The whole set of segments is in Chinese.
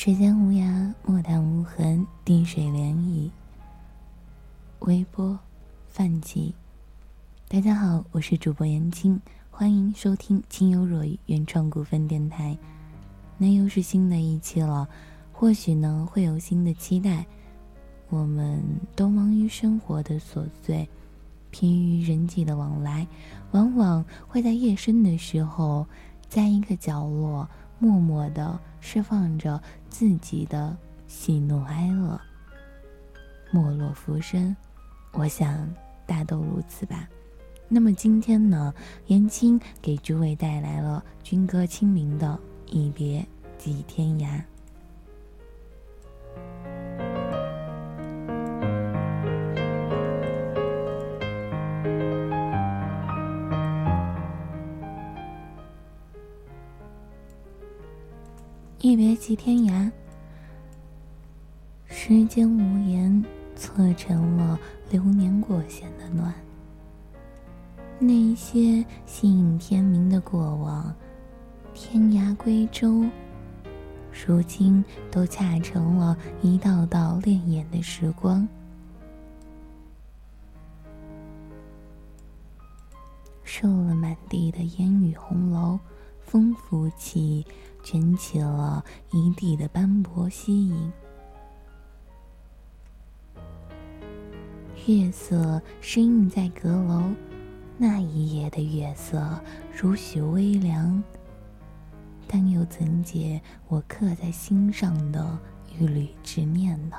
时间无涯，墨淡无痕，滴水涟漪。微波，泛起。大家好，我是主播言青，欢迎收听清幽若雨原创股份电台。那又是新的一期了，或许呢会有新的期待。我们都忙于生活的琐碎，疲于人际的往来，往往会在夜深的时候，在一个角落。默默的释放着自己的喜怒哀乐，没落浮生，我想大都如此吧。那么今天呢，言青给诸位带来了军歌清明的《一别即天涯》。一别即天涯，时间无言，错成了流年过线的暖。那些信影天明的过往，天涯归舟，如今都恰成了一道道潋滟的时光。受了满地的烟雨红楼，风拂起。卷起了一地的斑驳稀影，月色深映在阁楼，那一夜的月色如许微凉，但又怎解我刻在心上的一缕执念呢？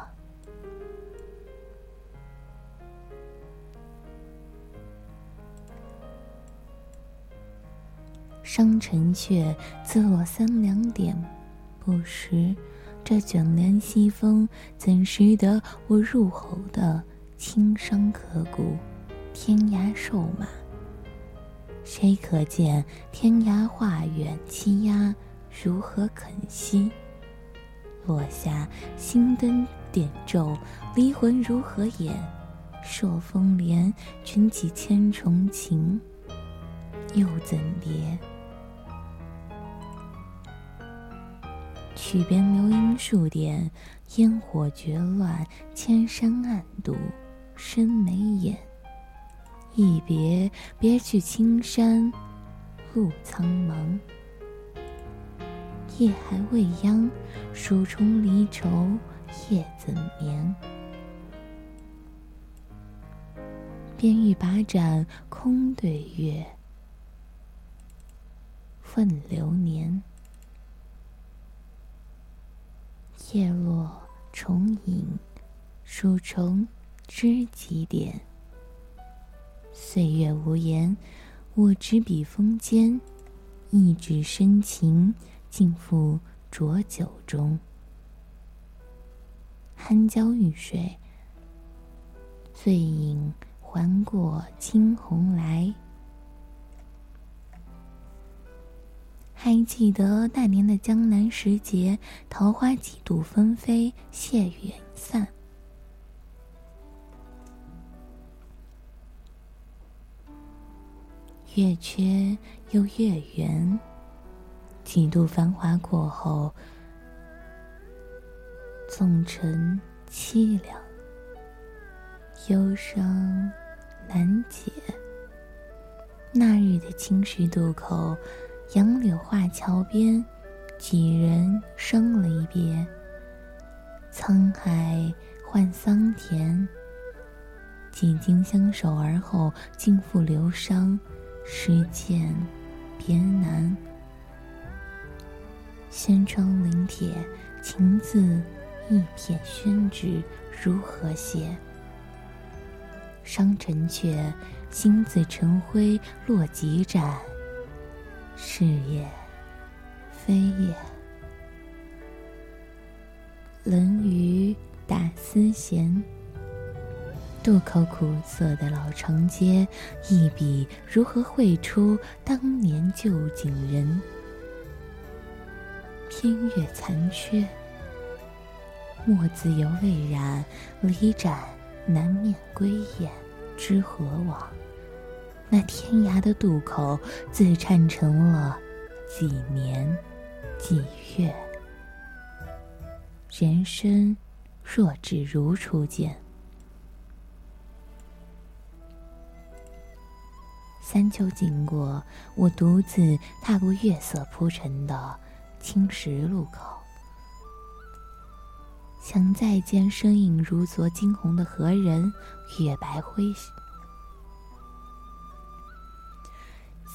伤城阙，自落三两点，不识这卷帘西风，怎识得我入喉的轻伤刻骨？天涯瘦马，谁可见天涯画远栖鸦如何肯息？落下星灯点昼，离魂如何掩？朔风帘，卷起千重情，又怎叠？曲边流萤数点，烟火绝乱，千山暗渡，深眉眼。一别，别去青山，路苍茫。夜还未央，蜀中离愁，夜怎眠？便欲把盏空对月，问流年。叶落重影，数虫知几点？岁月无言，我执笔锋尖，一纸深情，尽付浊酒中。酣交欲睡，醉影还过惊鸿来。还记得那年的江南时节，桃花几度纷飞，谢远散。月缺又月圆，几度繁华过后，纵成凄凉，忧伤难解。那日的青石渡口。杨柳画桥边，几人生离别。沧海换桑田，几经相守而后，尽付流觞。世间别难，轩窗临帖，情字一片宣纸，如何写？伤城阙，心自成灰，落几盏。是也，非也。冷雨打丝弦，渡口苦涩的老长街，一笔如何绘出当年旧景人？偏月残缺，墨自犹未染，离盏难免归雁，知何往？那天涯的渡口，自颤成了几年几月。人生若只如初见。三秋经过，我独自踏过月色铺成的青石路口，想再见身影如昨惊鸿的何人？月白辉，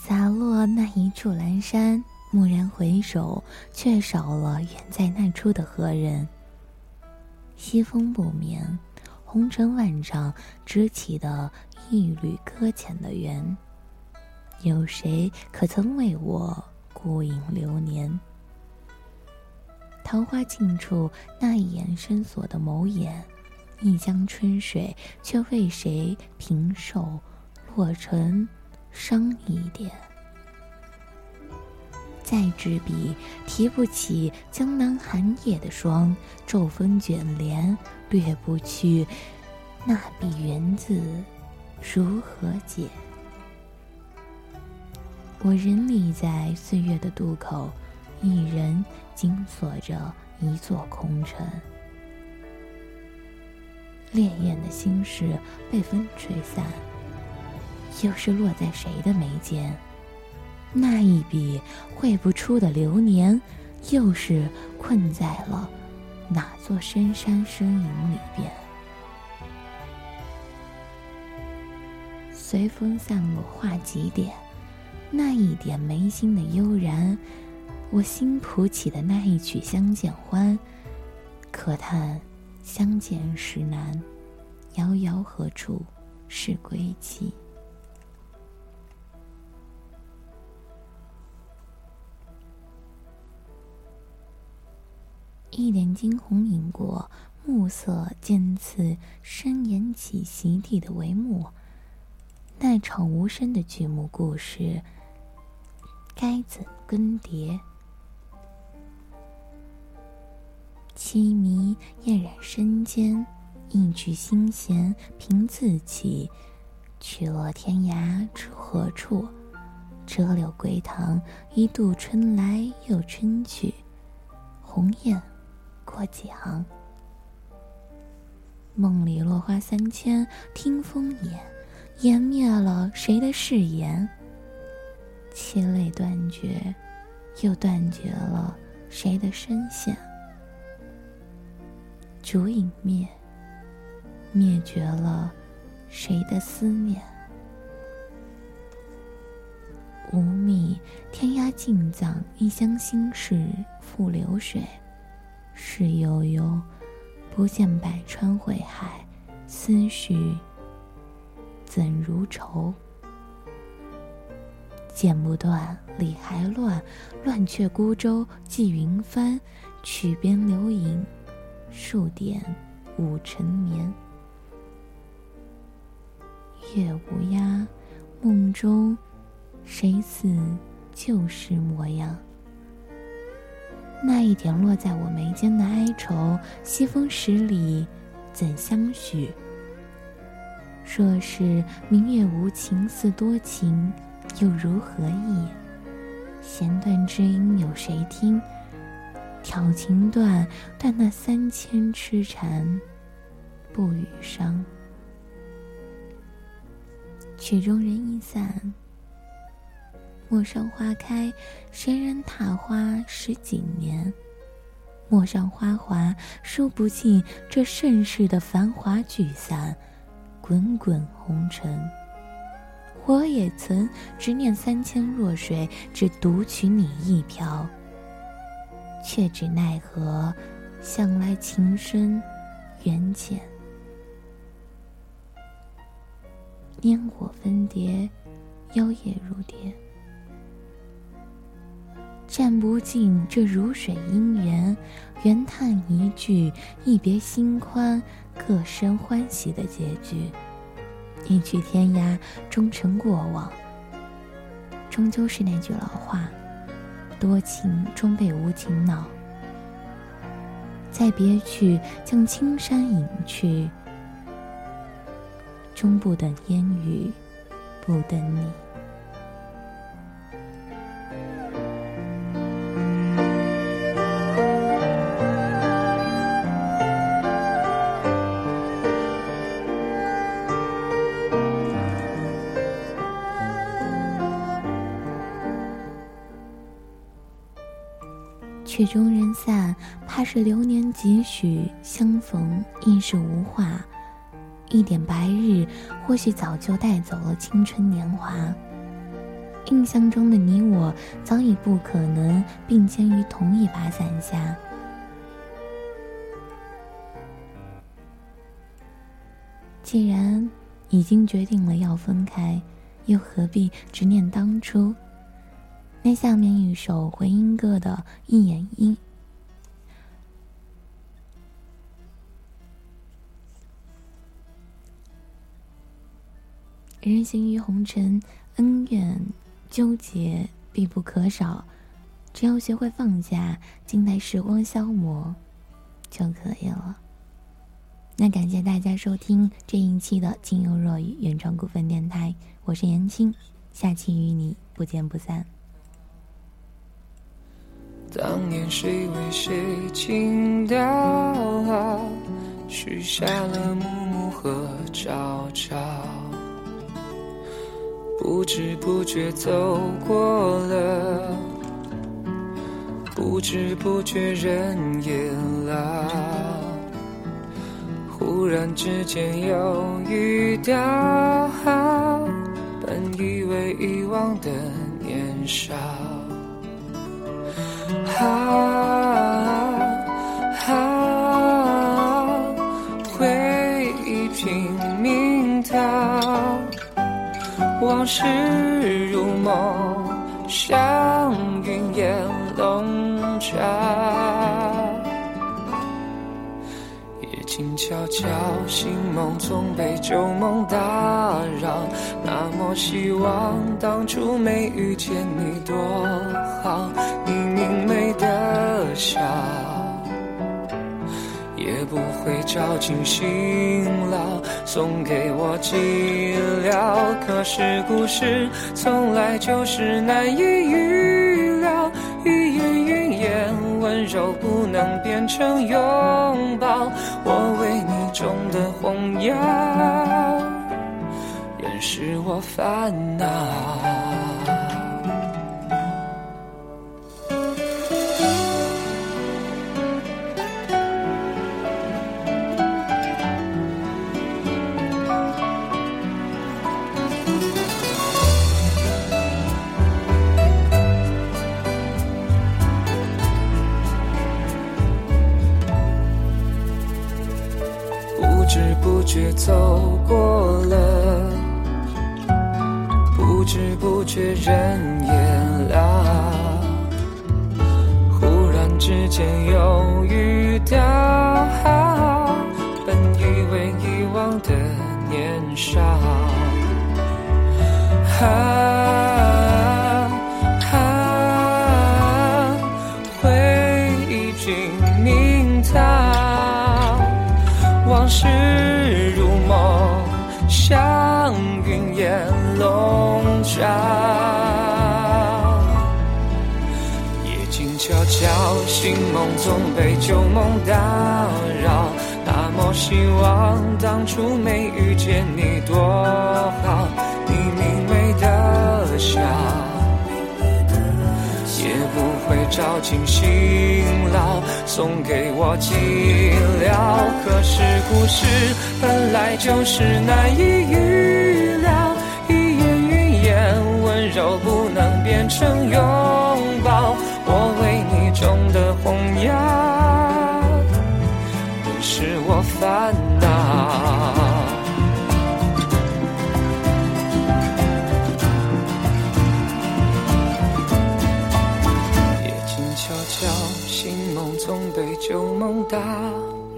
洒落那一处阑珊。蓦然回首，却少了远在那处的何人。西风不眠，红尘万丈，支起的一缕搁浅的缘。有谁可曾为我孤影流年？桃花尽处，那一眼深锁的眸眼，一江春水，却为谁平手落成伤一点？再执笔，提不起江南寒夜的霜；骤风卷帘，掠不去那笔缘字，如何解？我仍立在岁月的渡口，一人紧锁着一座空城。烈焰的心事被风吹散，又是落在谁的眉间？那一笔绘不出的流年，又是困在了哪座深山深影里边？随风散落，画几点？那一点眉心的悠然，我心谱起的那一曲相见欢，可叹相见时难，遥遥何处是归期？一点惊鸿影过，暮色渐次深掩起席地的帷幕。那场无声的剧目故事。该怎更迭？凄迷艳染身间，一曲心弦凭自己。去落天涯知何处？折柳归塘，一度春来又春去。鸿雁过几行？梦里落花三千，听风眼，湮灭了谁的誓言？凄泪断绝，又断绝了谁的声线？烛影灭，灭绝了谁的思念？无觅天涯尽藏，一厢心事付流水。事悠悠，不见百川汇海，思绪怎如愁？剪不断，理还乱，乱却孤舟寄云帆，曲边流影，数点五尘眠。月无鸦，梦中谁似旧时模样？那一点落在我眉间的哀愁，西风十里，怎相许？若是明月无情似多情。又如何意？弦断知音有谁听？挑情断，断那三千痴缠，不语伤。曲终人已散，陌上花开，谁人踏花十几年？陌上花华，数不尽这盛世的繁华聚散，滚滚红尘。我也曾执念三千弱水，只独取你一瓢。却只奈何，向来情深缘浅。烟火分蝶，妖冶如蝶，占不尽这如水姻缘。缘叹一句，一别心宽，各生欢喜的结局。一去天涯，终成过往。终究是那句老话：多情终被无情恼。再别去，将青山隐去，终不等烟雨，不等你。曲终人散，怕是流年几许，相逢亦是无话。一点白日，或许早就带走了青春年华。印象中的你我，早已不可能并肩于同一把伞下。既然已经决定了要分开，又何必执念当初？那下面一首回音哥的《一眼音》。人行于红尘，恩怨纠结必不可少。只要学会放下，静待时光消磨，就可以了。那感谢大家收听这一期的《金幽若雨》原创股份电台，我是言青，下期与你不见不散。当年谁为谁倾倒，许下了暮暮和朝朝。不知不觉走过了，不知不觉人也老。忽然之间又遇到，本以为遗忘的年少。啊啊，回忆拼命逃。往事如梦，像云烟笼罩。夜静悄悄，醒梦总被旧梦打扰。那么希望当初没遇见你多好，你的笑。也不会照进辛劳，送给我寂寥。可是故事从来就是难以预料，语言云烟温柔不能变成拥抱。我为你种的红药，掩饰我烦恼。觉走过了，不知不觉人也老。忽然之间又遇到，本以为遗忘的年少。啊啊，回忆拼命逃，往事。梦像云烟笼罩，夜静悄悄，醒梦总被旧梦打扰。那么希望当初没遇见你多好，你明媚的笑。照进辛劳，送给我寂寥。可是故事本来就是难以预料，一言云烟温柔不能变成拥打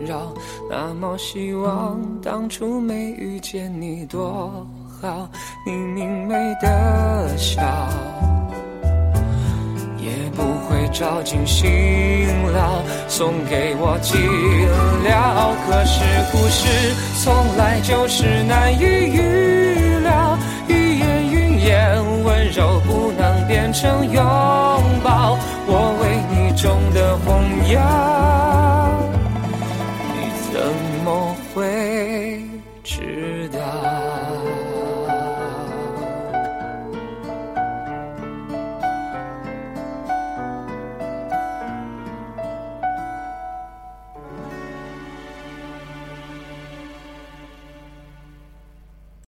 扰，那么希望当初没遇见你多好。你明媚的笑，也不会照进心牢，送给我寂寥。可是故事从来就是难以预